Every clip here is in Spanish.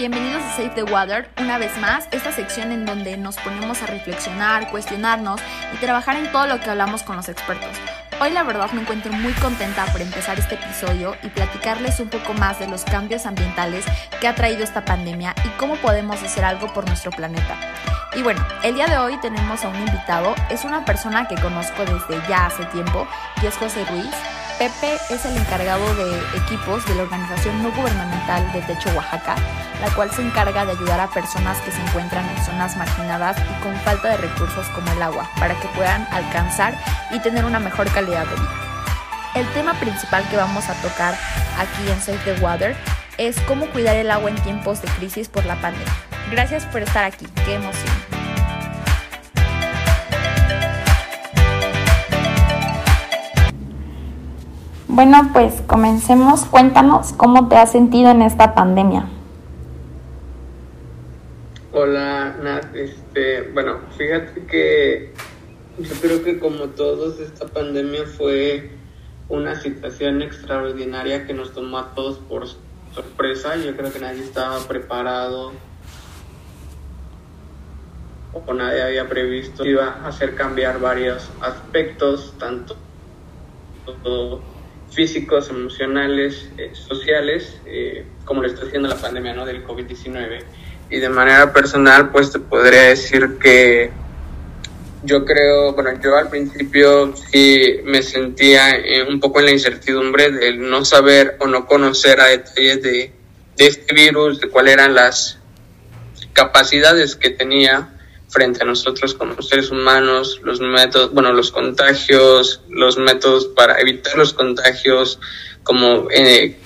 bienvenidos a Save the Water. Una vez más, esta sección en donde nos ponemos a reflexionar, cuestionarnos y trabajar en todo lo que hablamos con los expertos. Hoy la verdad me encuentro muy contenta por empezar este episodio y platicarles un poco más de los cambios ambientales que ha traído esta pandemia y cómo podemos hacer algo por nuestro planeta. Y bueno, el día de hoy tenemos a un invitado, es una persona que conozco desde ya hace tiempo y es José Ruiz. Pepe es el encargado de equipos de la organización no gubernamental de Techo Oaxaca, la cual se encarga de ayudar a personas que se encuentran en zonas marginadas y con falta de recursos como el agua, para que puedan alcanzar y tener una mejor calidad de vida. El tema principal que vamos a tocar aquí en Save the Water es cómo cuidar el agua en tiempos de crisis por la pandemia. Gracias por estar aquí, qué emoción. Bueno, pues comencemos. Cuéntanos cómo te has sentido en esta pandemia. Hola, Nat. Este, bueno, fíjate que yo creo que como todos, esta pandemia fue una situación extraordinaria que nos tomó a todos por sorpresa. Yo creo que nadie estaba preparado o nadie había previsto iba a hacer cambiar varios aspectos, tanto físicos, emocionales, eh, sociales, eh, como lo está haciendo la pandemia ¿no? del COVID-19. Y de manera personal, pues te podría decir que yo creo, bueno, yo al principio sí me sentía eh, un poco en la incertidumbre de no saber o no conocer a detalles de, de este virus, de cuáles eran las capacidades que tenía frente a nosotros como seres humanos, los métodos, bueno, los contagios, los métodos para evitar los contagios, como eh,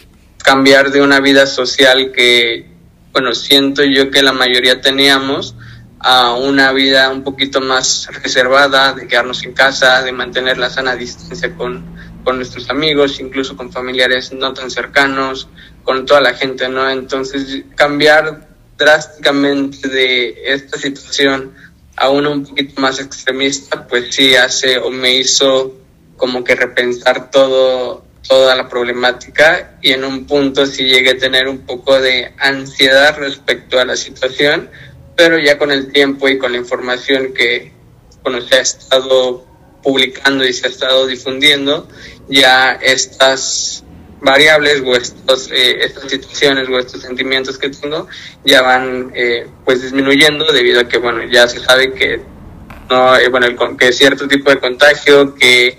cambiar de una vida social que, bueno, siento yo que la mayoría teníamos a una vida un poquito más reservada, de quedarnos en casa, de mantener la sana distancia con, con nuestros amigos, incluso con familiares no tan cercanos, con toda la gente, ¿no? Entonces, cambiar drásticamente de esta situación a uno un poquito más extremista, pues sí hace o me hizo como que repensar todo, toda la problemática y en un punto sí llegué a tener un poco de ansiedad respecto a la situación, pero ya con el tiempo y con la información que bueno, se ha estado publicando y se ha estado difundiendo, ya estas variables o estos, eh, estas situaciones o estos sentimientos que tengo ya van eh, pues disminuyendo debido a que bueno ya se sabe que no eh, bueno el, que cierto tipo de contagio que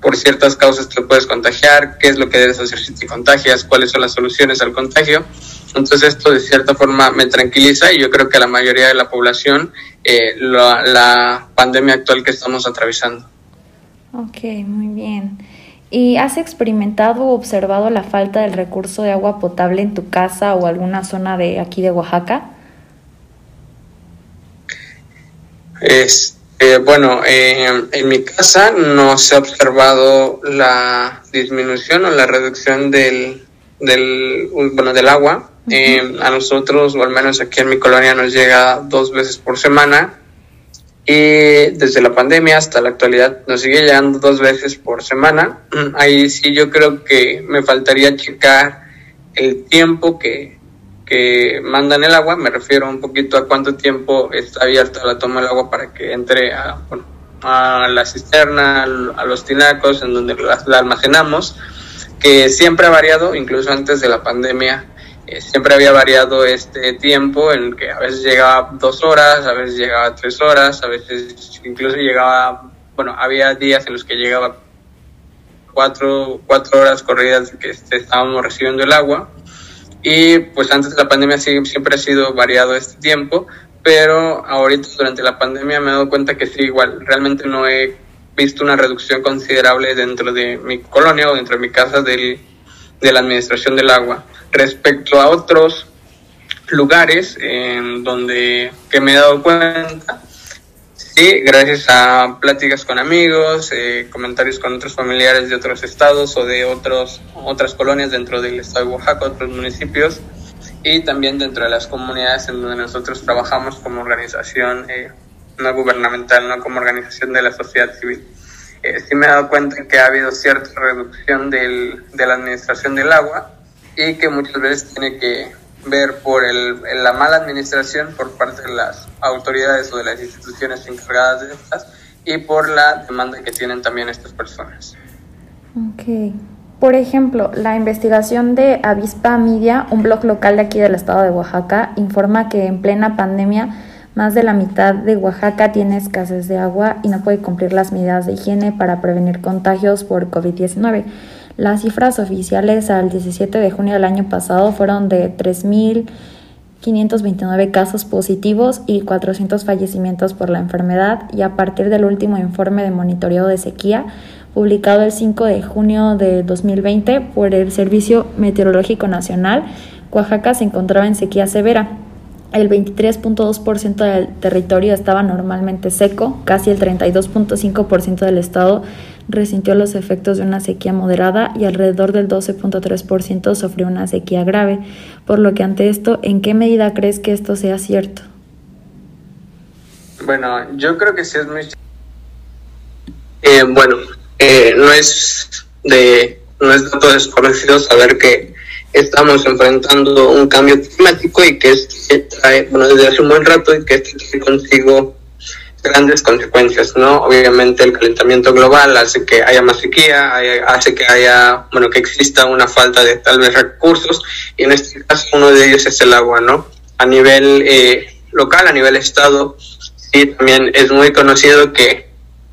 por ciertas causas te puedes contagiar qué es lo que debes hacer si te contagias cuáles son las soluciones al contagio entonces esto de cierta forma me tranquiliza y yo creo que la mayoría de la población la, la pandemia actual que estamos atravesando Ok, muy bien. ¿Y has experimentado o observado la falta del recurso de agua potable en tu casa o alguna zona de aquí de Oaxaca? Este, bueno, eh, en mi casa no se ha observado la disminución o la reducción del, del, bueno, del agua. Eh, a nosotros, o al menos aquí en mi colonia, nos llega dos veces por semana y desde la pandemia hasta la actualidad nos sigue llegando dos veces por semana. Ahí sí yo creo que me faltaría checar el tiempo que, que mandan el agua, me refiero un poquito a cuánto tiempo está abierta la toma del agua para que entre a, a la cisterna, a los tinacos en donde la almacenamos, que siempre ha variado, incluso antes de la pandemia eh, siempre había variado este tiempo en que a veces llegaba dos horas, a veces llegaba tres horas, a veces incluso llegaba, bueno, había días en los que llegaba cuatro, cuatro horas corridas que este, estábamos recibiendo el agua. Y pues antes de la pandemia siempre ha sido variado este tiempo, pero ahorita durante la pandemia me he dado cuenta que sí, igual, realmente no he visto una reducción considerable dentro de mi colonia o dentro de mi casa del, de la administración del agua respecto a otros lugares en donde que me he dado cuenta sí gracias a pláticas con amigos eh, comentarios con otros familiares de otros estados o de otros otras colonias dentro del estado de Oaxaca otros municipios y también dentro de las comunidades en donde nosotros trabajamos como organización eh, no gubernamental no como organización de la sociedad civil eh, sí me he dado cuenta que ha habido cierta reducción del, de la administración del agua y que muchas veces tiene que ver por el, la mala administración por parte de las autoridades o de las instituciones encargadas de estas y por la demanda que tienen también estas personas. Ok. Por ejemplo, la investigación de Avispa Media, un blog local de aquí del estado de Oaxaca, informa que en plena pandemia más de la mitad de Oaxaca tiene escasez de agua y no puede cumplir las medidas de higiene para prevenir contagios por COVID-19. Las cifras oficiales al 17 de junio del año pasado fueron de 3.529 casos positivos y 400 fallecimientos por la enfermedad y a partir del último informe de monitoreo de sequía publicado el 5 de junio de 2020 por el Servicio Meteorológico Nacional, Oaxaca se encontraba en sequía severa. El 23.2% del territorio estaba normalmente seco, casi el 32.5% del estado resintió los efectos de una sequía moderada y alrededor del 12.3% sufrió una sequía grave. Por lo que ante esto, ¿en qué medida crees que esto sea cierto? Bueno, yo creo que sí es muy... Eh, bueno, eh, no es de no es dato desconocido saber que estamos enfrentando un cambio climático y que este trae, bueno, desde hace un buen rato y que este trae consigo grandes consecuencias, ¿no? Obviamente el calentamiento global hace que haya más sequía, hace que haya, bueno, que exista una falta de tal vez recursos y en este caso uno de ellos es el agua, ¿no? A nivel eh, local, a nivel estado, sí, también es muy conocido que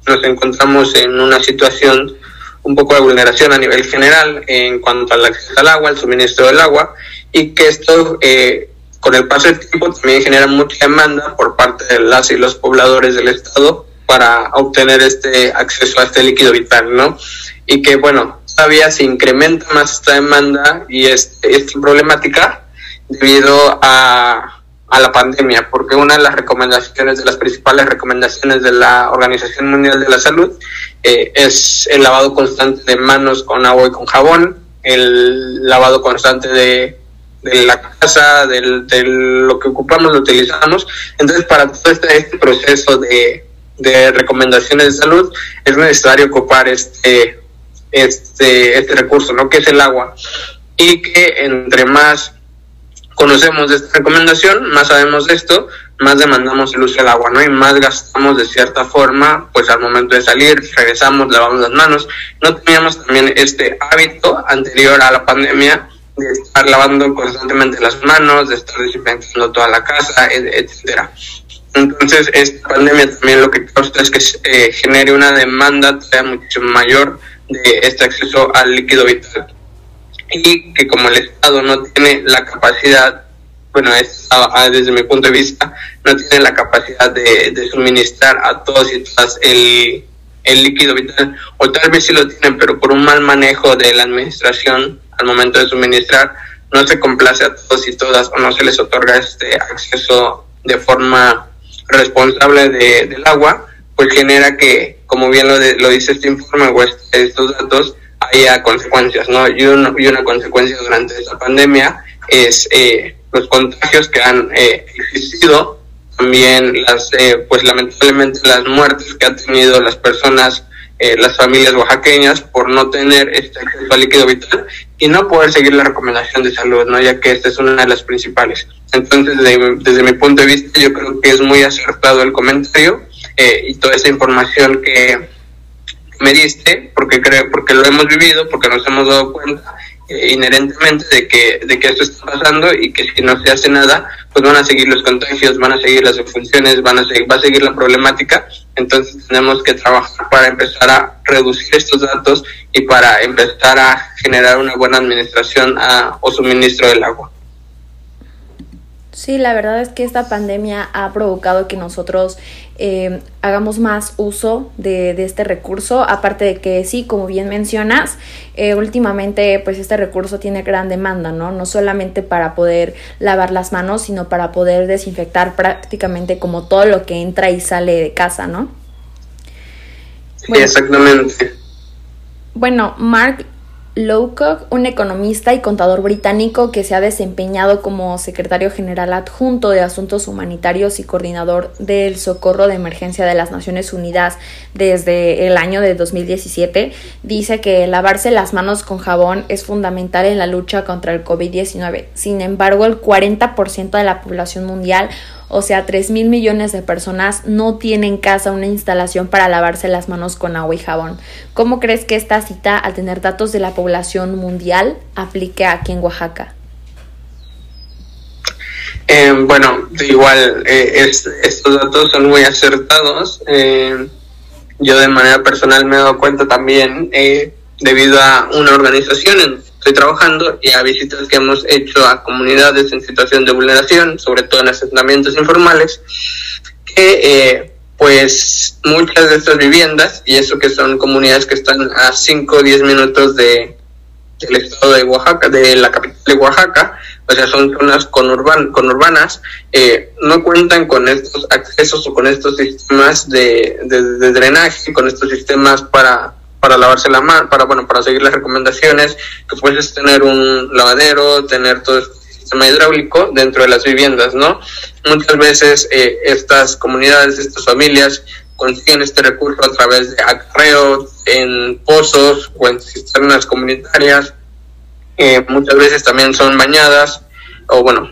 nos encontramos en una situación un poco de vulneración a nivel general en cuanto al acceso al agua, al suministro del agua y que esto eh, con el paso del tiempo también genera mucha demanda por parte de las y los pobladores del estado para obtener este acceso a este líquido vital, ¿no? Y que, bueno, todavía se incrementa más esta demanda y este, esta problemática debido a, a la pandemia, porque una de las recomendaciones, de las principales recomendaciones de la Organización Mundial de la Salud eh, es el lavado constante de manos con agua y con jabón, el lavado constante de la casa, del, de lo que ocupamos, lo utilizamos. Entonces, para todo este, este proceso de, de, recomendaciones de salud, es necesario ocupar este, este, este recurso, ¿no? Que es el agua. Y que entre más conocemos de esta recomendación, más sabemos de esto, más demandamos el uso del agua, ¿no? Y más gastamos de cierta forma, pues al momento de salir, regresamos, lavamos las manos. No teníamos también este hábito anterior a la pandemia de estar lavando constantemente las manos, de estar desinfectando toda la casa, etcétera. Entonces, esta pandemia también lo que causa es que eh, genere una demanda todavía mucho mayor de este acceso al líquido vital. Y que como el Estado no tiene la capacidad, bueno, es, desde mi punto de vista, no tiene la capacidad de, de suministrar a todos y todas el, el líquido vital, o tal vez sí lo tienen, pero por un mal manejo de la administración al momento de suministrar, no se complace a todos y todas o no se les otorga este acceso de forma responsable de, del agua, pues genera que, como bien lo, lo dice este informe o estos datos, haya consecuencias, ¿no? Y, y una consecuencia durante esta pandemia es eh, los contagios que han eh, existido, también las, eh, pues lamentablemente las muertes que han tenido las personas eh, las familias oaxaqueñas por no tener este acceso al líquido vital y no poder seguir la recomendación de salud, ¿no? ya que esta es una de las principales. Entonces, desde, mi punto de vista, yo creo que es muy acertado el comentario eh, y toda esa información que me diste, porque creo, porque lo hemos vivido, porque nos hemos dado cuenta eh, inherentemente de que, de que esto está pasando y que si no se hace nada, pues van a seguir los contagios, van a seguir las defunciones, van a seguir, va a seguir la problemática. Entonces tenemos que trabajar para empezar a reducir estos datos y para empezar a generar una buena administración a, o suministro del agua. Sí, la verdad es que esta pandemia ha provocado que nosotros eh, hagamos más uso de, este recurso, aparte de que sí, como bien mencionas, eh, últimamente pues este recurso tiene gran demanda, ¿no? No solamente para poder lavar las manos, sino para poder desinfectar prácticamente como todo lo que entra y sale de casa, ¿no? Exactamente. Bueno, Mark Lowcock, un economista y contador británico que se ha desempeñado como secretario general adjunto de Asuntos Humanitarios y coordinador del Socorro de Emergencia de las Naciones Unidas desde el año de 2017, dice que lavarse las manos con jabón es fundamental en la lucha contra el COVID-19. Sin embargo, el 40% de la población mundial o sea, 3 mil millones de personas no tienen en casa una instalación para lavarse las manos con agua y jabón. ¿Cómo crees que esta cita, al tener datos de la población mundial, aplique aquí en Oaxaca? Eh, bueno, igual, eh, estos datos son muy acertados. Eh, yo de manera personal me he dado cuenta también, debido a una organización en estoy trabajando y a visitas que hemos hecho a comunidades en situación de vulneración, sobre todo en asentamientos informales, que eh, pues muchas de estas viviendas, y eso que son comunidades que están a 5 o 10 minutos de, del estado de Oaxaca, de la capital de Oaxaca, o sea, son zonas conurban, conurbanas, eh, no cuentan con estos accesos o con estos sistemas de, de drenaje, con estos sistemas para para lavarse la mano, para bueno, para seguir las recomendaciones, que puedes tener un lavadero, tener todo este sistema hidráulico dentro de las viviendas, ¿no? Muchas veces eh, estas comunidades, estas familias consiguen este recurso a través de acarreo en pozos o en cisternas comunitarias. Eh, muchas veces también son bañadas o bueno,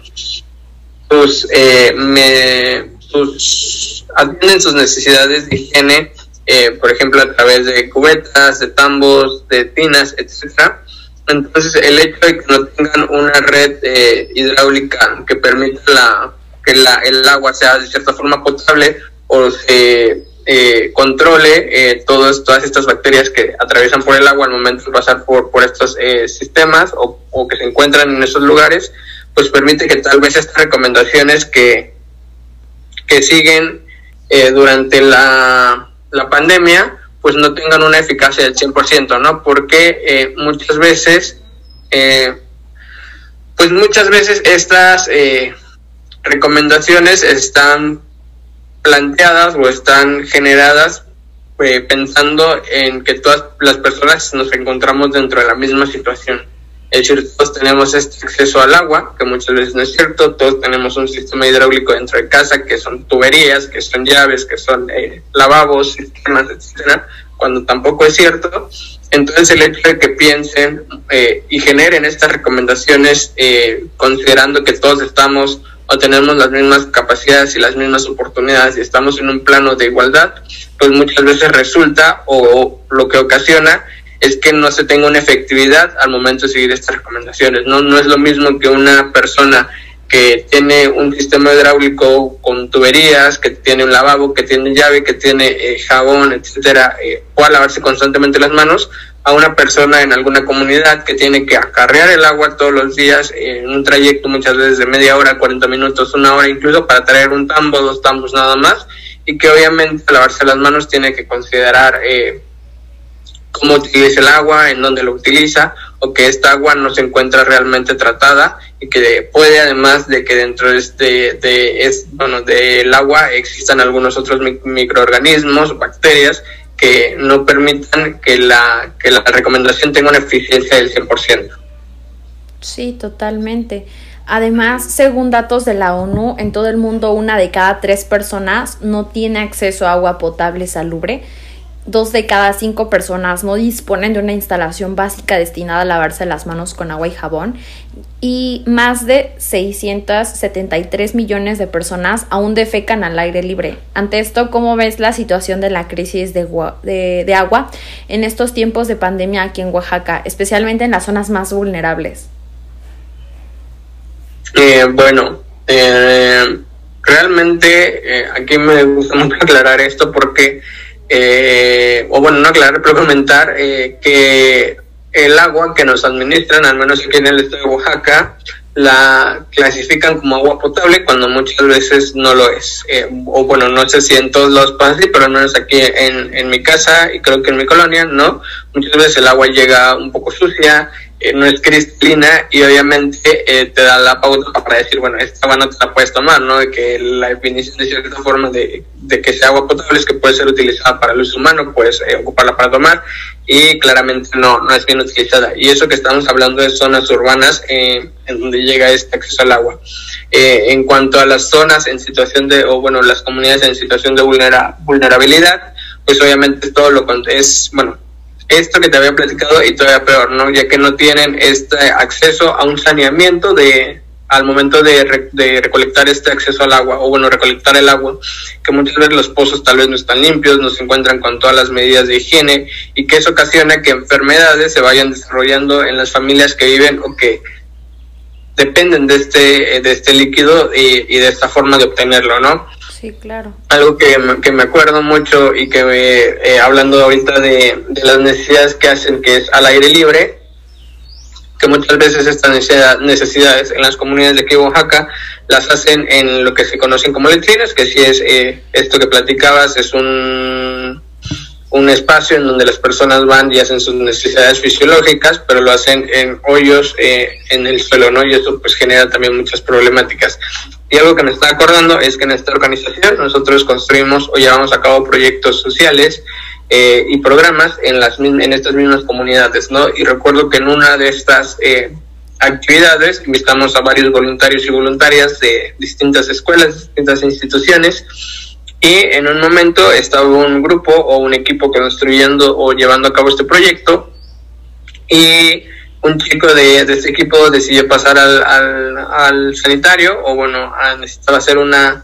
sus, eh, me, sus atienden sus necesidades de higiene eh, por ejemplo, a través de cubetas, de tambos, de tinas, etcétera. Entonces, el hecho de que no tengan una red eh, hidráulica que permita la, que la, el agua sea de cierta forma potable o se eh, controle todas, todas estas bacterias que atraviesan por el agua al momento de pasar por, estos sistemas o, que se encuentran en esos lugares, pues permite que tal vez estas recomendaciones que, que siguen durante la la pandemia, pues no tengan una eficacia del 100%, ¿no? Porque eh, muchas veces, eh, pues muchas veces estas eh, recomendaciones están planteadas o están generadas pensando en que todas las personas nos encontramos dentro de la misma situación. Es decir, todos tenemos este acceso al agua, que muchas veces no es cierto, todos tenemos un sistema hidráulico dentro de casa, que son tuberías, que son llaves, que son eh, lavabos, sistemas, etcétera, cuando tampoco es cierto. Entonces el hecho de que piensen eh, y generen estas recomendaciones eh, considerando que todos estamos o tenemos las mismas capacidades y las mismas oportunidades y estamos en un plano de igualdad, pues muchas veces resulta o lo que ocasiona es que no se tenga una efectividad al momento de seguir estas recomendaciones. No, no es lo mismo que una persona que tiene un sistema hidráulico con tuberías, que tiene un lavabo, que tiene llave, que tiene eh, jabón, etcétera, eh, lavarse constantemente las manos, a una persona en alguna comunidad que tiene que acarrear el agua todos los días en un trayecto muchas veces de media hora, 40 minutos, una hora incluso para traer un tambo, dos tambos nada más, y que obviamente lavarse las manos tiene que considerar eh, cómo utiliza el agua, en dónde lo utiliza, o que esta agua no se encuentra realmente tratada y que puede además de que dentro de este de es, bueno del agua existan algunos otros microorganismos bacterias que no permitan que la que la recomendación tenga una eficiencia del 100%. Sí, totalmente. Además, según datos de la ONU, en todo el mundo una de cada tres personas no tiene acceso a agua potable salubre dos de cada cinco personas no disponen de una instalación básica destinada a lavarse las manos con agua y jabón y más de 673 millones de personas aún defecan al aire libre. Ante esto, ¿cómo ves la situación de la crisis de, de, agua en estos tiempos de pandemia aquí en Oaxaca, especialmente en las zonas más vulnerables? Eh, bueno, eh, realmente eh, aquí me gusta mucho aclarar esto porque eh, o bueno, no aclarar, pero comentar eh, que el agua que nos administran, al menos aquí en el estado de Oaxaca, la clasifican como agua potable cuando muchas veces no lo es. Eh, o bueno, no sé si en todos los países, pero al menos aquí en, en mi casa y creo que en mi colonia, ¿no? Muchas veces el agua llega un poco sucia, eh, no es cristalina y obviamente eh, te da la pauta para decir, bueno, esta agua no te la puedes tomar, ¿no? De que la definición de cierta forma de, de que sea agua potable es que puede ser utilizada para el uso humano, puedes eh, ocuparla para tomar y claramente no, no es bien utilizada. Y eso que estamos hablando de zonas urbanas en donde llega este acceso al agua. En cuanto a las zonas en situación de, o bueno, las comunidades en situación de vulnera, vulnerabilidad, pues obviamente todo lo es, bueno, esto que te había platicado y todavía peor, ¿no? Ya que no tienen este acceso a un saneamiento de, al momento de, de, recolectar este acceso al agua, o bueno, recolectar el agua, que muchas veces los pozos tal vez no están limpios, no se encuentran con todas las medidas de higiene, y que eso ocasiona que enfermedades se vayan desarrollando en las familias que viven o que dependen de este, de este líquido y, y de esta forma de obtenerlo, ¿no? Sí, claro. Algo que, que me acuerdo mucho y que me, eh, hablando ahorita de, de las necesidades que hacen, que es al aire libre, que muchas veces estas necesidades en las comunidades de aquí Oaxaca las hacen en lo que se conocen como letrinas, que si es eh, esto que platicabas, es un, un espacio en donde las personas van y hacen sus necesidades fisiológicas, pero lo hacen en hoyos eh, en el suelo, ¿no? Y eso pues genera también muchas problemáticas. Y algo que me está acordando es que en esta organización nosotros construimos o llevamos a cabo proyectos sociales eh, y programas en, las, en estas mismas comunidades, ¿no? Y recuerdo que en una de estas eh, actividades invitamos a varios voluntarios y voluntarias de distintas escuelas, distintas instituciones, y en un momento estaba un grupo o un equipo construyendo o llevando a cabo este proyecto, y un chico de, de este equipo decidió pasar al, al, sanitario, o bueno, necesitaba hacer una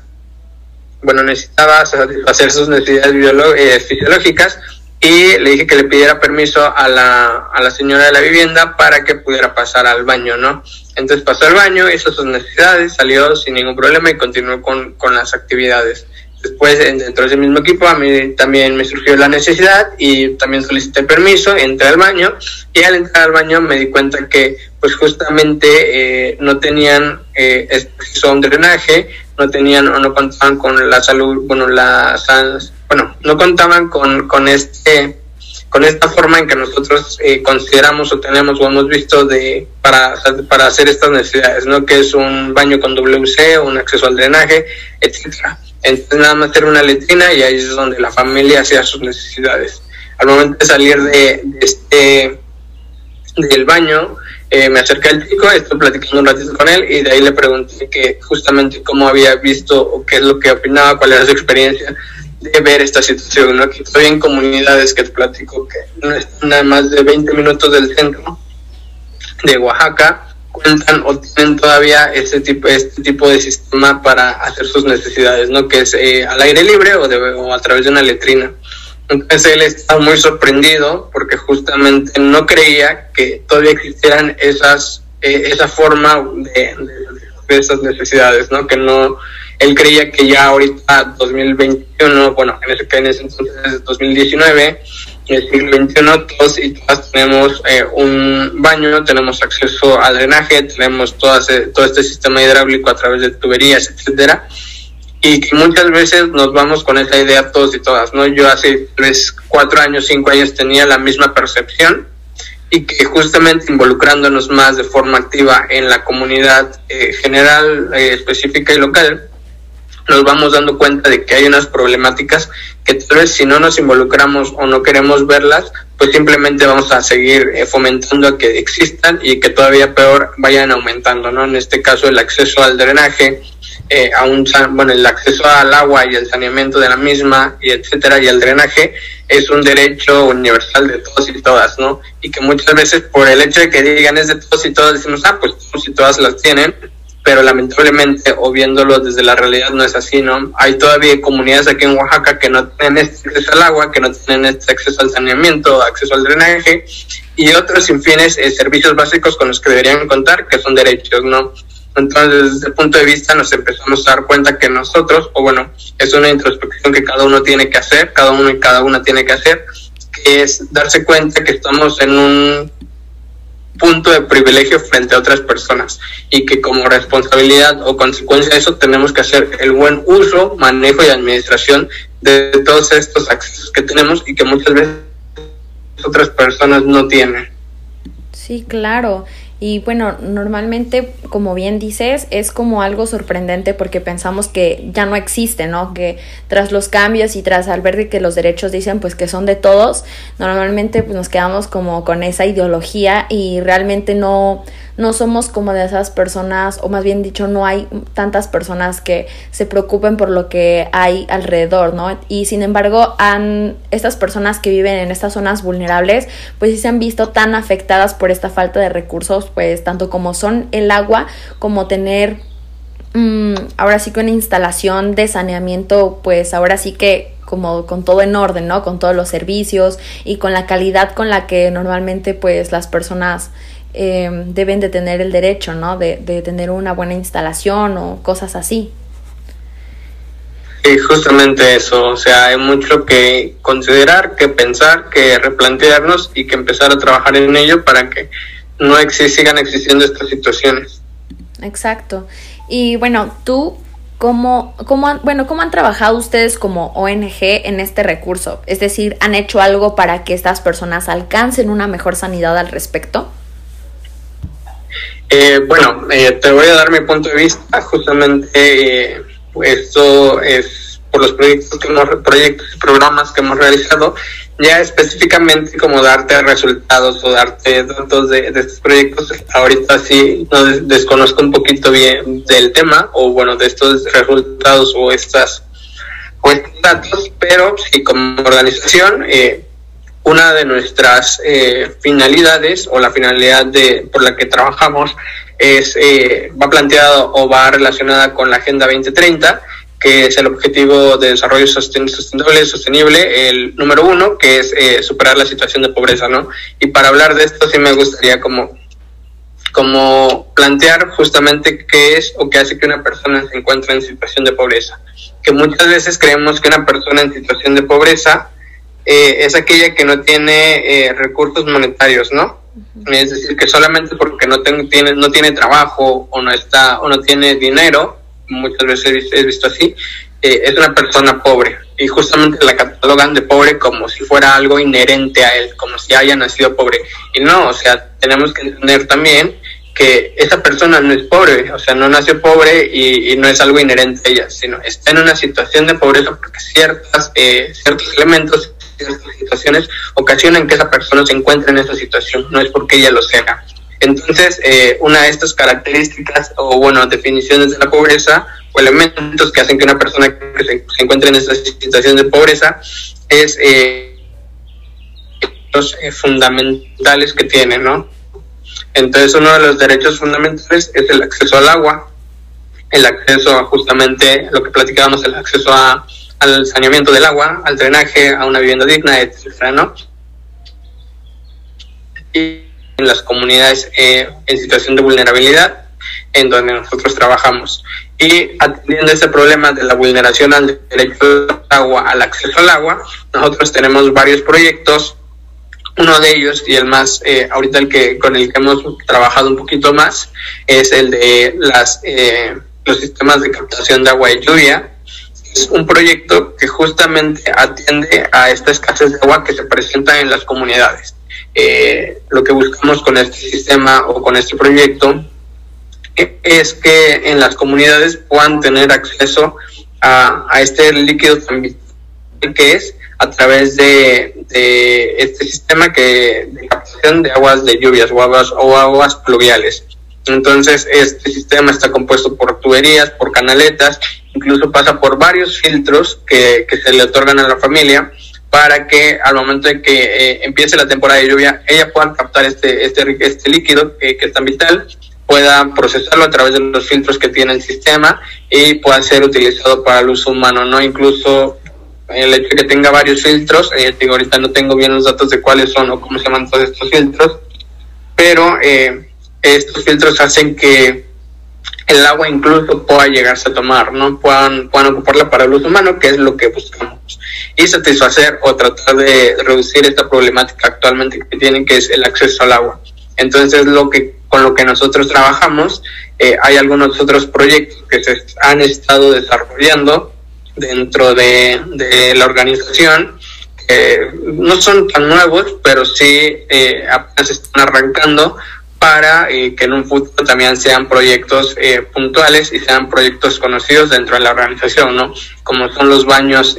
bueno, necesitaba satisfacer sus necesidades eh, fisiológicas y le dije que le pidiera permiso a la, a la señora de la vivienda para que pudiera pasar al baño, ¿no? Entonces pasó al baño, hizo sus necesidades, salió sin ningún problema y continuó con, con las actividades. Después, dentro de ese mismo equipo, a mí también me surgió la necesidad y también solicité permiso, entré al baño y al entrar al baño me di cuenta que pues justamente eh, no tenían eh, un drenaje, no tenían o no contaban con la salud, bueno, las, bueno, no contaban con, con este con esta forma en que nosotros eh, consideramos o tenemos o hemos visto de para, para hacer estas necesidades, ¿no? Que es un baño con WC, un acceso al drenaje, etcétera. Entonces nada más era una letrina y ahí es donde la familia hacía sus necesidades. Al momento de salir de, este del baño, eh, me acerqué al chico, estoy platicando un ratito con él y de ahí le pregunté que justamente cómo había visto o qué es lo que opinaba, cuál era su experiencia de ver esta situación, ¿no? Estoy en comunidades que te platico que no están a más de 20 minutos del centro de Oaxaca, cuentan o tienen todavía este tipo, este tipo de sistema para hacer sus necesidades, ¿no? Que es eh, al aire libre o, de, o a través de una letrina. Entonces él estaba muy sorprendido porque justamente no creía que todavía existieran esas, eh, esa forma de, de, esas necesidades, ¿no? Que no, él creía que ya ahorita 2021, bueno, en ese, en ese entonces 2019, el siglo XXI, todos y todas tenemos eh, un baño, tenemos acceso al drenaje, tenemos todas, eh, todo este sistema hidráulico a través de tuberías, etcétera y que muchas veces nos vamos con esa idea todos y todas, ¿no? Yo hace tres, cuatro años, cinco años tenía la misma percepción y que justamente involucrándonos más de forma activa en la comunidad eh, general, eh, específica y local, nos vamos dando cuenta de que hay unas problemáticas que tal vez si no nos involucramos o no queremos verlas, pues simplemente vamos a seguir eh, fomentando que existan y que todavía peor vayan aumentando, ¿no? En este caso el acceso al drenaje, eh, a un bueno el acceso al agua y el saneamiento de la misma y etcétera y el drenaje es un derecho universal de todos y todas no y que muchas veces por el hecho de que digan es de todos y todas decimos ah pues todos y todas las tienen pero lamentablemente o viéndolo desde la realidad no es así no hay todavía comunidades aquí en Oaxaca que no tienen este acceso al agua que no tienen este acceso al saneamiento acceso al drenaje y otros infines eh, servicios básicos con los que deberían contar que son derechos no entonces, desde el punto de vista, nos empezamos a dar cuenta que nosotros, o bueno, es una introspección que cada uno tiene que hacer, cada uno y cada una tiene que hacer, que es darse cuenta que estamos en un punto de privilegio frente a otras personas y que como responsabilidad o consecuencia de eso tenemos que hacer el buen uso, manejo y administración de todos estos accesos que tenemos y que muchas veces otras personas no tienen. Sí, claro. Y bueno, normalmente, como bien dices, es como algo sorprendente porque pensamos que ya no existe, ¿no? Que tras los cambios y tras al ver que los derechos dicen pues que son de todos, normalmente pues nos quedamos como con esa ideología y realmente no no somos como de esas personas, o más bien dicho, no hay tantas personas que se preocupen por lo que hay alrededor, ¿no? Y sin embargo, han, estas personas que viven en estas zonas vulnerables, pues sí se han visto tan afectadas por esta falta de recursos, pues tanto como son el agua, como tener mm, ahora sí que una instalación de saneamiento, pues ahora sí que como con todo en orden, ¿no? Con todos los servicios y con la calidad con la que normalmente pues las personas eh, deben de tener el derecho, ¿no? De, de, tener una buena instalación o cosas así. Sí, justamente eso, o sea, hay mucho que considerar, que pensar, que replantearnos y que empezar a trabajar en ello para que no sigan existiendo estas situaciones. Exacto. Y bueno, tú, ¿cómo, cómo, han, bueno, ¿cómo han trabajado ustedes como ONG en este recurso? Es decir, ¿han hecho algo para que estas personas alcancen una mejor sanidad al respecto? Eh, bueno, eh, te voy a dar mi punto de vista. Justamente eh, esto es por los proyectos, que hemos, proyectos y programas que hemos realizado, ya específicamente como darte resultados o darte datos de, estos proyectos. Ahorita sí no desconozco un poquito bien del tema o bueno, de estos resultados o estas o estos datos, pero sí como organización. Eh, una de nuestras eh, finalidades o la finalidad de, por la que trabajamos es, eh, va planteada o va relacionada con la Agenda 2030, que es el objetivo de desarrollo sustentable, sostenible, el número uno, que es eh, superar la situación de pobreza, ¿no? Y para hablar de esto sí me gustaría como, como plantear justamente qué es o qué hace que una persona se encuentre en situación de pobreza. Que muchas veces creemos que una persona en situación de pobreza eh, es aquella que no tiene eh, recursos monetarios, ¿no? Es decir, que solamente porque no, tiene, no tiene trabajo o no, está, o no tiene dinero, muchas veces he visto así, eh, es una persona pobre. Y justamente la catalogan de pobre como si fuera algo inherente a él, como si haya nacido pobre. Y no, o sea, tenemos que entender también que esa persona no es pobre, o sea, no nació pobre y, no es algo inherente a ella, sino está en una situación de pobreza porque ciertas, ciertos elementos situaciones ocasionan que esa persona se encuentre en esa situación, no es porque ella lo sea. Entonces, eh, una de estas características o, bueno, definiciones de la pobreza o elementos que hacen que una persona que se, encuentre en esa situación de pobreza es eh, los eh, fundamentales que tiene, ¿no? Entonces, uno de los derechos fundamentales es el acceso al agua, el acceso a justamente lo que platicábamos, el acceso a al saneamiento del agua, al drenaje, a una vivienda digna, etcétera, ¿no? Y en las comunidades eh, en situación de vulnerabilidad, en donde nosotros trabajamos. Y atendiendo ese problema de la vulneración al derecho al agua, al acceso al agua, nosotros tenemos varios proyectos. Uno de ellos, y el más, eh, ahorita el que con el que hemos trabajado un poquito más, es el de las, eh, los sistemas de captación de agua y lluvia, es un proyecto que justamente atiende a esta escasez de agua que se presenta en las comunidades. Eh, lo que buscamos con este sistema o con este proyecto es que en las comunidades puedan tener acceso a, este líquido que es a través de, este sistema que de captación de aguas de lluvias o aguas, o aguas pluviales. Entonces, este sistema está compuesto por tuberías, por canaletas, incluso pasa por varios filtros que, que se le otorgan a la familia para que al momento de que eh, empiece la temporada de lluvia, ella pueda captar este, este, este líquido que, que es tan vital, pueda procesarlo a través de los filtros que tiene el sistema y pueda ser utilizado para el uso humano, ¿no? Incluso el hecho de que tenga varios filtros, eh, digo, ahorita no tengo bien los datos de cuáles son o cómo se llaman todos estos filtros, pero eh, estos filtros hacen que el agua incluso pueda llegarse a tomar, ¿no? Puedan, puedan ocuparla para el uso humano, que es lo que buscamos. Y satisfacer o tratar de reducir esta problemática actualmente que tienen, que es el acceso al agua. Entonces, lo que, con lo que nosotros trabajamos, eh, hay algunos otros proyectos que se han estado desarrollando dentro de, de la organización, que no son tan nuevos, pero sí eh, apenas están arrancando para que en un futuro también sean proyectos puntuales y sean proyectos conocidos dentro de la organización, ¿no? Como son los baños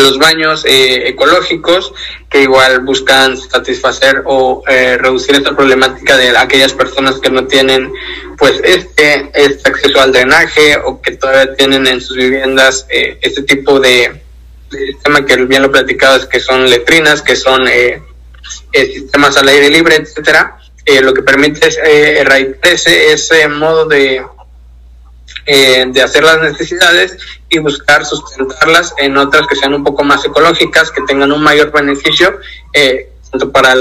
los baños eh, ecológicos que igual buscan satisfacer o eh, reducir esta problemática de aquellas personas que no tienen pues este, este acceso al drenaje o que todavía tienen en sus viviendas eh, este tipo de, sistema que bien lo platicado es que son letrinas que son sistemas al aire libre etcétera lo que permite es erradicar ese, ese modo de eh, de hacer las necesidades y buscar sustentarlas en otras que sean un poco más ecológicas, que tengan un mayor beneficio, eh, tanto para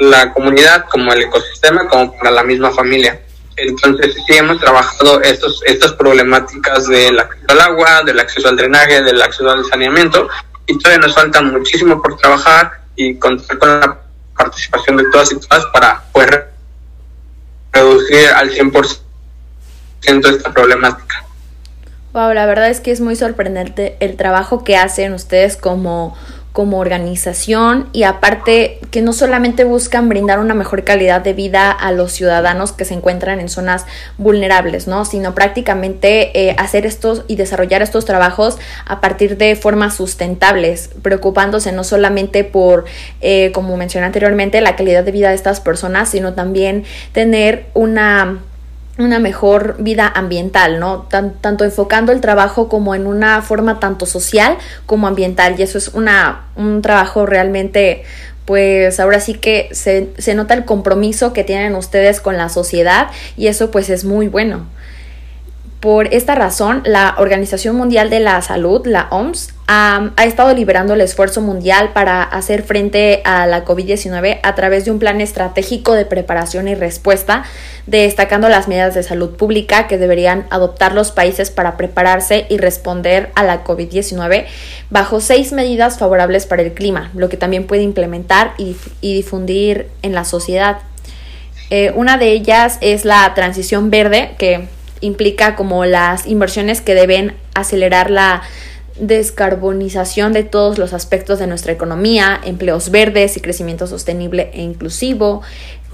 la comunidad como el ecosistema, como para la misma familia. Entonces, sí hemos trabajado estos, estas problemáticas del acceso al agua, del acceso al drenaje, del acceso al saneamiento, y todavía nos falta muchísimo por trabajar y contar con la participación de todas y todas para poder reducir al 100% esta problemática. Wow, la verdad es que es muy sorprendente el trabajo que hacen ustedes como, como organización y aparte que no solamente buscan brindar una mejor calidad de vida a los ciudadanos que se encuentran en zonas vulnerables, ¿no? Sino prácticamente eh, hacer estos y desarrollar estos trabajos a partir de formas sustentables, preocupándose no solamente por, eh, como mencioné anteriormente, la calidad de vida de estas personas, sino también tener una una mejor vida ambiental, ¿no? tanto enfocando el trabajo como en una forma tanto social como ambiental. Y eso es una, un trabajo realmente, pues ahora sí que se, se nota el compromiso que tienen ustedes con la sociedad y eso pues es muy bueno. Por esta razón, la Organización Mundial de la Salud, la OMS, ha, estado liberando el esfuerzo mundial para hacer frente a la COVID-19 a través de un plan estratégico de preparación y respuesta, destacando las medidas de salud pública que deberían adoptar los países para prepararse y responder a la COVID-19 bajo seis medidas favorables para el clima, lo que también puede implementar y, difundir en la sociedad. Eh, una de ellas es la transición verde, que implica como las inversiones que deben acelerar la descarbonización de todos los aspectos de nuestra economía, empleos verdes y crecimiento sostenible e inclusivo,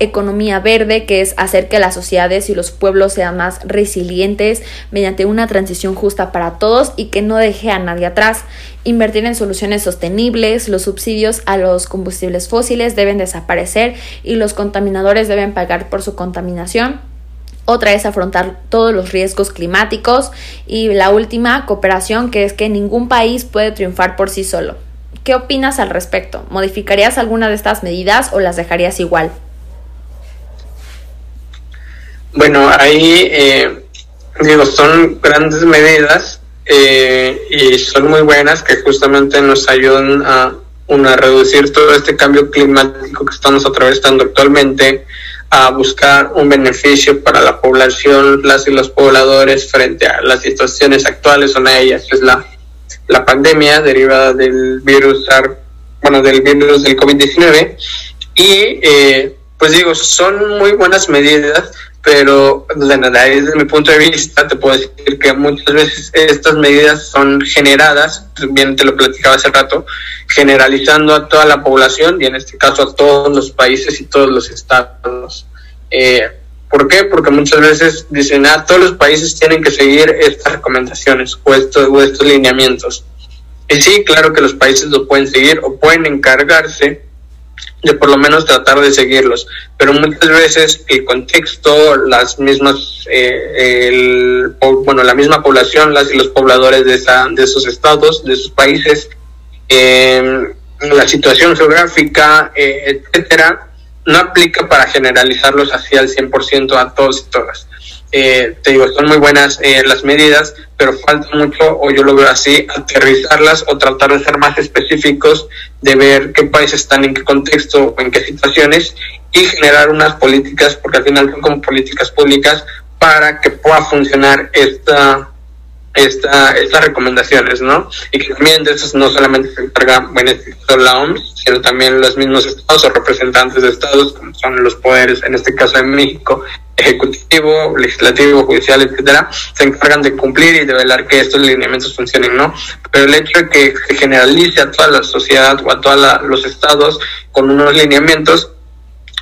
economía verde, que es hacer que las sociedades y los pueblos sean más resilientes mediante una transición justa para todos y que no deje a nadie atrás, invertir en soluciones sostenibles, los subsidios a los combustibles fósiles deben desaparecer y los contaminadores deben pagar por su contaminación otra es afrontar todos los riesgos climáticos y la última, cooperación, que es que ningún país puede triunfar por sí solo. ¿Qué opinas al respecto? ¿Modificarías alguna de estas medidas o las dejarías igual? Bueno, ahí eh, digo, son grandes medidas eh, y son muy buenas que justamente nos ayudan a, a reducir todo este cambio climático que estamos atravesando actualmente, a buscar un beneficio para la población, las y los pobladores frente a las situaciones actuales, una de ellas es la, la pandemia derivada del virus, bueno, del virus del COVID-19 y eh, pues digo, son muy buenas medidas, pero desde mi punto de vista te puedo decir que muchas veces estas medidas son generadas, bien te lo platicaba hace rato, generalizando a toda la población y en este caso a todos los países y todos los estados. Eh, ¿Por qué? Porque muchas veces dicen, ah, todos los países tienen que seguir estas recomendaciones o estos, o estos lineamientos. Y sí, claro que los países lo pueden seguir o pueden encargarse de por lo menos tratar de seguirlos. Pero muchas veces el contexto, las mismas, eh, el, bueno, la misma población, las y los pobladores de, esa, de esos estados, de esos países, eh, la situación geográfica, eh, etcétera, no aplica para generalizarlos así al 100% a todos y todas. Eh, te digo, son muy buenas eh, las medidas, pero falta mucho, o yo lo veo así, aterrizarlas o tratar de ser más específicos, de ver qué países están en qué contexto o en qué situaciones y generar unas políticas, porque al final son como políticas públicas para que pueda funcionar esta esta, estas recomendaciones, ¿no? Y que también de eso no solamente se encarga, bueno, la OMS, sino también los mismos estados o representantes de estados, como son los poderes, en este caso en México, ejecutivo, legislativo, judicial, etcétera, se encargan de cumplir y de velar que estos lineamientos funcionen, ¿no? Pero el hecho de que se generalice a toda la sociedad o a todos los estados con unos lineamientos,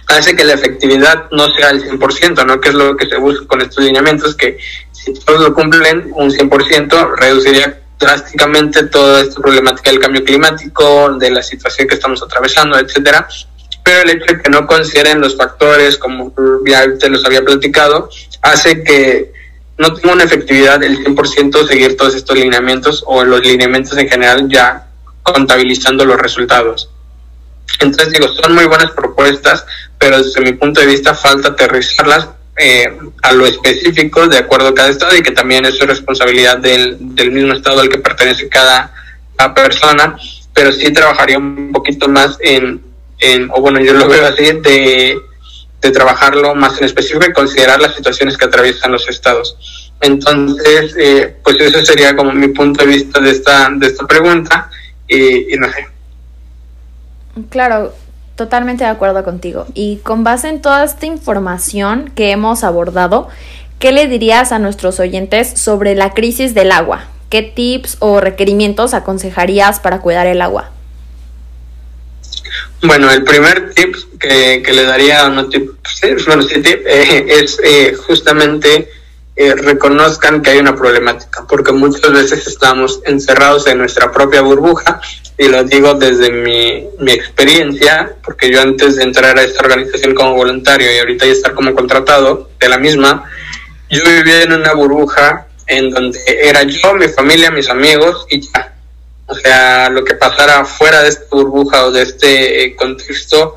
hace que la efectividad no sea el 100%, ¿no? Que es lo que se busca con estos lineamientos, que si todos lo cumplen un 100%, reduciría drásticamente toda esta problemática del cambio climático, de la situación que estamos atravesando, etcétera. Pero el hecho de que no consideren los factores, como ya te los había platicado, hace que no tenga una efectividad del 100% seguir todos estos lineamientos o los lineamientos en general ya contabilizando los resultados. Entonces digo, son muy buenas propuestas, pero desde mi punto de vista falta aterrizarlas eh, a lo específico de acuerdo a cada estado y que también es responsabilidad del, del mismo estado al que pertenece cada, persona, pero sí trabajaría un poquito más en, en, o bueno, yo lo veo así, de, de trabajarlo más en específico y considerar las situaciones que atraviesan los estados. Entonces, eh, pues eso sería como mi punto de vista de esta, de esta pregunta y, y no sé. Claro, Totalmente de acuerdo contigo. Y con base en toda esta información que hemos abordado, ¿qué le dirías a nuestros oyentes sobre la crisis del agua? ¿Qué tips o requerimientos aconsejarías para cuidar el agua? Bueno, el primer tip que, le daría, no tip, bueno, sí, tip, eh, es eh, justamente eh, reconozcan que hay una problemática, porque muchas veces estamos encerrados en nuestra propia burbuja, y lo digo desde mi, mi experiencia, porque yo antes de entrar a esta organización como voluntario y ahorita ya estar como contratado de la misma, yo vivía en una burbuja en donde era yo, mi familia, mis amigos y ya. O sea, lo que pasara fuera de esta burbuja o de este eh, contexto,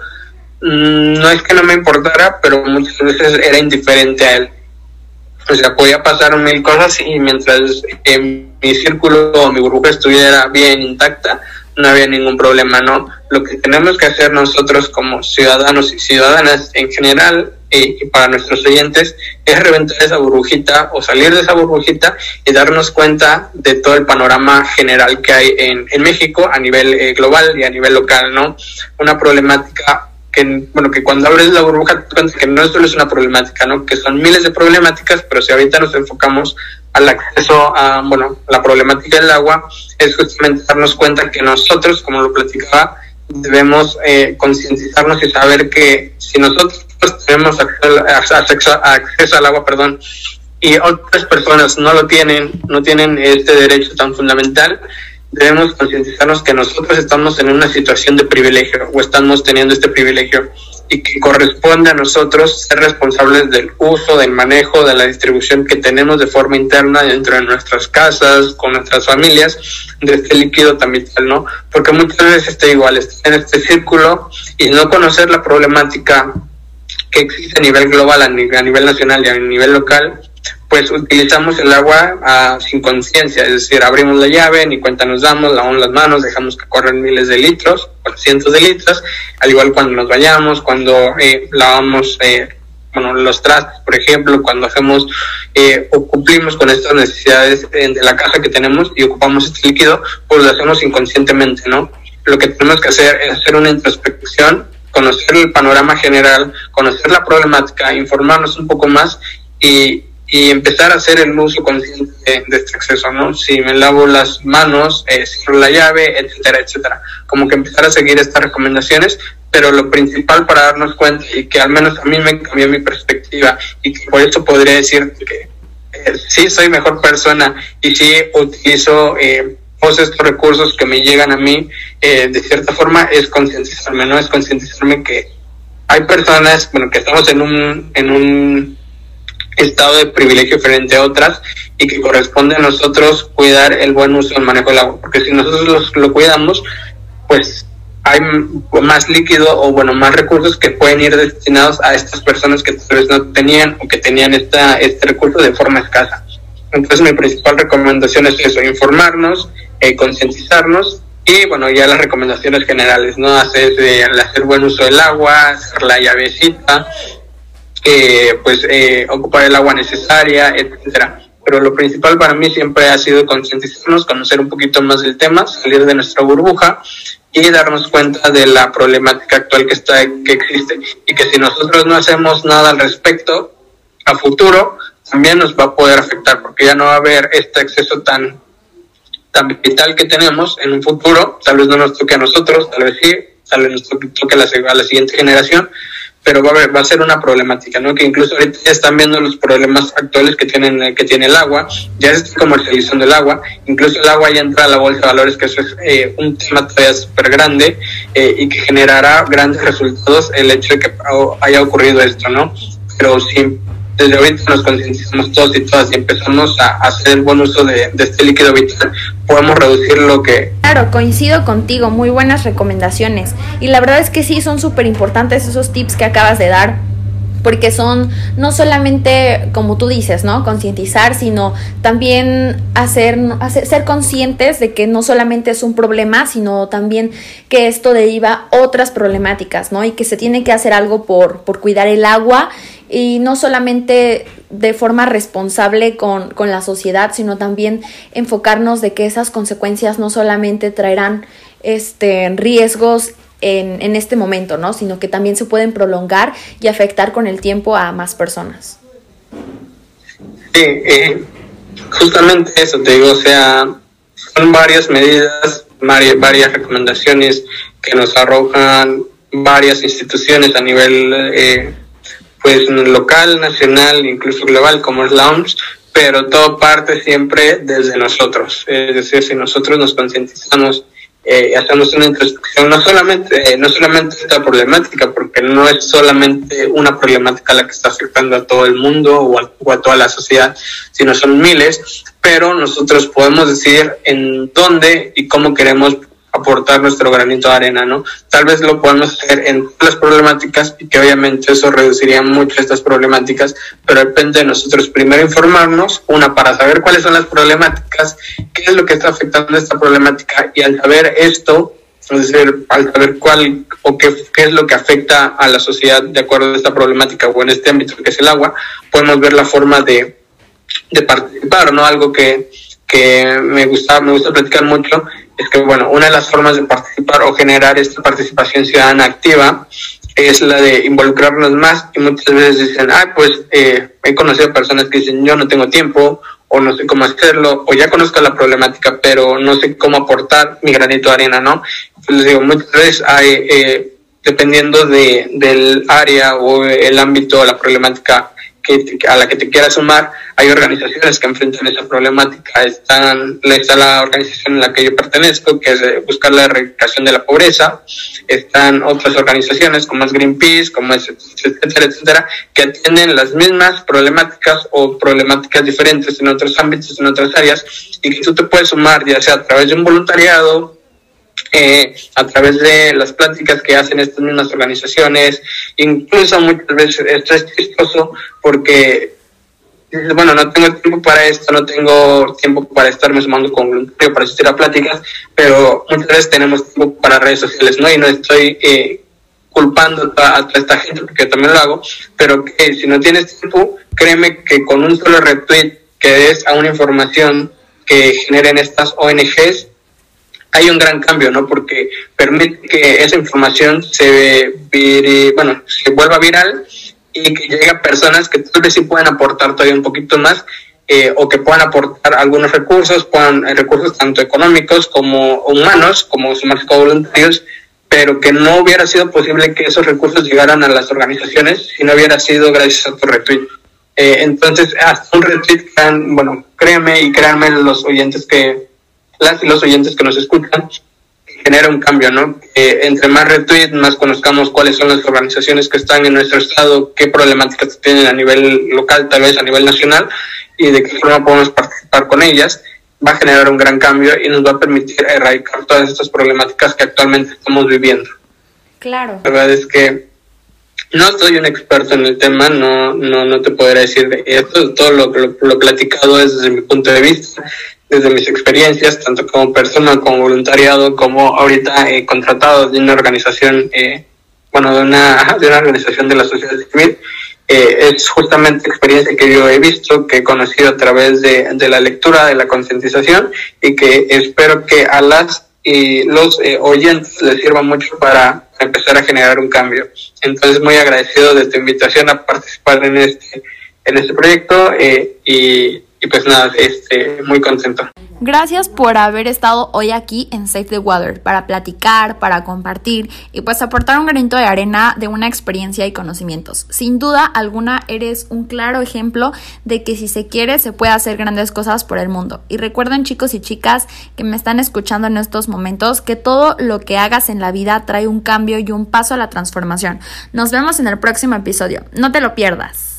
mm, no es que no me importara, pero muchas veces era indiferente a él o sea, podía pasar mil cosas y mientras mi círculo o mi burbuja estuviera bien intacta, no había ningún problema, ¿no? Lo que tenemos que hacer nosotros como ciudadanos y ciudadanas en general y, para nuestros oyentes es reventar esa burbujita o salir de esa burbujita y darnos cuenta de todo el panorama general que hay en, en México a nivel eh, global y a nivel local, ¿no? Una problemática que, bueno, que cuando abres la burbuja que no solo es una problemática, ¿no? Que son miles de problemáticas, pero si ahorita nos enfocamos al acceso a, bueno, la problemática del agua, es justamente darnos cuenta que nosotros, como lo platicaba, debemos eh, concientizarnos y saber que si nosotros tenemos acceso, acceso al agua, perdón, y otras personas no lo tienen, no tienen este derecho tan fundamental, debemos concientizarnos que nosotros estamos en una situación de privilegio o estamos teniendo este privilegio y que corresponde a nosotros ser responsables del uso, del manejo, de la distribución que tenemos de forma interna dentro de nuestras casas, con nuestras familias, de este líquido también, ¿no? Porque muchas veces está igual, está en este círculo y no conocer la problemática que existe a nivel global, a nivel nacional y a nivel local, pues utilizamos el agua ah, sin conciencia, es decir, abrimos la llave, ni cuenta nos damos, lavamos las manos, dejamos que corran miles de litros, cientos de litros, al igual cuando nos bañamos, cuando eh, lavamos eh, bueno, los trastes, por ejemplo, cuando hacemos eh, o cumplimos con estas necesidades de la casa que tenemos y ocupamos este líquido, pues lo hacemos inconscientemente, ¿no? Lo que tenemos que hacer es hacer una introspección, conocer el panorama general, conocer la problemática, informarnos un poco más y y empezar a hacer el uso consciente de, este acceso, ¿no? Si me lavo las manos, eh, cierro la llave, etcétera, etcétera. Como que empezar a seguir estas recomendaciones, pero lo principal para darnos cuenta y que al menos a mí me cambió mi perspectiva y que por eso podría decir que eh, sí soy mejor persona y sí utilizo eh, todos estos recursos que me llegan a mí, eh, de cierta forma es concientizarme, ¿no? Es concientizarme que hay personas, bueno, que estamos en un, en un estado de privilegio frente a otras y que corresponde a nosotros cuidar el buen uso y el manejo del agua, porque si nosotros lo cuidamos, pues hay más líquido o bueno, más recursos que pueden ir destinados a estas personas que tal vez no tenían o que tenían esta, este recurso de forma escasa. Entonces mi principal recomendación es eso, informarnos, eh, concientizarnos y bueno, ya las recomendaciones generales, ¿no? Hacer, eh, hacer buen uso del agua, hacer la llavecita, eh, pues eh, ocupar el agua necesaria, etcétera. Pero lo principal para mí siempre ha sido concientizarnos, conocer un poquito más del tema, salir de nuestra burbuja y darnos cuenta de la problemática actual que está que existe y que si nosotros no hacemos nada al respecto a futuro también nos va a poder afectar porque ya no va a haber este acceso tan tan vital que tenemos en un futuro tal vez no nos toque a nosotros tal vez sí tal vez nos toque a la, a la siguiente generación pero va a, va a ser una problemática, ¿no? Que incluso ahorita ya están viendo los problemas actuales que tienen que tiene el agua, ya se está comercializando el agua, incluso el agua ya entra a la bolsa de valores, que eso es eh, un tema todavía súper grande eh, y que generará grandes resultados el hecho de que haya ocurrido esto, ¿no? Pero sí desde ahorita nos concientizamos todos y todas y empezamos a, hacer buen uso de, este líquido vital, podemos reducir lo que... Claro, coincido contigo, muy buenas recomendaciones. Y la verdad es que sí, son súper importantes esos tips que acabas de dar porque son no solamente, como tú dices, ¿no? Concientizar, sino también hacer, ser conscientes de que no solamente es un problema, sino también que esto deriva otras problemáticas, ¿no? Y que se tiene que hacer algo por, por cuidar el agua y no solamente de forma responsable con, la sociedad, sino también enfocarnos de que esas consecuencias no solamente traerán este, riesgos en, en, este momento, ¿no? sino que también se pueden prolongar y afectar con el tiempo a más personas. Sí, eh, justamente eso te digo, o sea, son varias medidas, varias, recomendaciones que nos arrojan varias instituciones a nivel eh, pues local, nacional, incluso global, como es la OMS, pero todo parte siempre desde nosotros. Es decir, si nosotros nos concientizamos, eh, hacemos una introspección, no solamente, eh, no solamente esta problemática, porque no es solamente una problemática la que está afectando a todo el mundo o a, o a toda la sociedad, sino son miles, pero nosotros podemos decidir en dónde y cómo queremos aportar nuestro granito de arena, ¿no? Tal vez lo podemos hacer en las problemáticas y que obviamente eso reduciría mucho estas problemáticas, pero depende de nosotros primero informarnos, una, para saber cuáles son las problemáticas, qué es lo que está afectando esta problemática y al saber esto, es decir, al saber cuál o qué, qué es lo que afecta a la sociedad de acuerdo a esta problemática o en este ámbito que es el agua, podemos ver la forma de, de participar, ¿no? Algo que, que me gusta, me gusta platicar mucho es que, bueno, una de las formas de participar o generar esta participación ciudadana activa es la de involucrarnos más y muchas veces dicen, ah, pues eh, he conocido personas que dicen, yo no tengo tiempo o no sé cómo hacerlo o ya conozco la problemática, pero no sé cómo aportar mi granito de arena, ¿no? Entonces les digo, muchas veces hay, eh, dependiendo de, del área o el ámbito o la problemática que, a la que te quieras sumar, hay organizaciones que enfrentan esa problemática. Están, está la organización en la que yo pertenezco, que es buscar la erradicación de la pobreza. Están otras organizaciones como es Greenpeace, como es etcétera, etcétera, que atienden las mismas problemáticas o problemáticas diferentes en otros ámbitos, en otras áreas, y que tú te puedes sumar ya sea a través de un voluntariado, eh, a través de las pláticas que hacen estas mismas organizaciones, incluso muchas veces esto es chistoso porque, bueno, no tengo tiempo para esto, no tengo tiempo para estarme sumando con voluntario para asistir a pláticas, pero muchas veces tenemos tiempo para redes sociales, ¿no? Y no estoy eh, culpando a, toda esta gente porque también lo hago, pero que si no tienes tiempo, créeme que con un solo retweet que des a una información que generen estas ONGs, hay un gran cambio, ¿no? Porque permite que esa información se, bueno, se vuelva viral y que llegue a personas que tal vez sí puedan aportar todavía un poquito más eh, o que puedan aportar algunos recursos, puedan eh, recursos tanto económicos como humanos, como sumarse voluntarios, pero que no hubiera sido posible que esos recursos llegaran a las organizaciones si no hubiera sido gracias a tu retweet. Eh, entonces, hasta un retweet, bueno, créeme y créanme los oyentes que las y los oyentes que nos escuchan, genera un cambio, ¿no? entre más retweets, más conozcamos cuáles son las organizaciones que están en nuestro estado, qué problemáticas tienen a nivel local, tal vez a nivel nacional, y de qué forma podemos participar con ellas, va a generar un gran cambio y nos va a permitir erradicar todas estas problemáticas que actualmente estamos viviendo. Claro. La verdad es que no soy un experto en el tema, no, no, no te podré decir de esto, todo lo, lo, lo platicado es desde mi punto de vista desde mis experiencias, tanto como persona, como voluntariado, como ahorita he contratado de una organización, eh, bueno, de una, de una organización de la sociedad civil, eh, es justamente experiencia que yo he visto, que he conocido a través de, de la lectura, de la concientización, y que espero que a las y los eh, oyentes les sirva mucho para empezar a generar un cambio. Entonces, muy agradecido de tu invitación a participar en este, en este proyecto y y pues nada, este, muy contento. Gracias por haber estado hoy aquí en Save the Water para platicar, para compartir y pues aportar un granito de arena de una experiencia y conocimientos. Sin duda alguna eres un claro ejemplo de que si se quiere se puede hacer grandes cosas por el mundo. Y recuerden chicos y chicas que me están escuchando en estos momentos que todo lo que hagas en la vida trae un cambio y un paso a la transformación. Nos vemos en el próximo episodio. No te lo pierdas.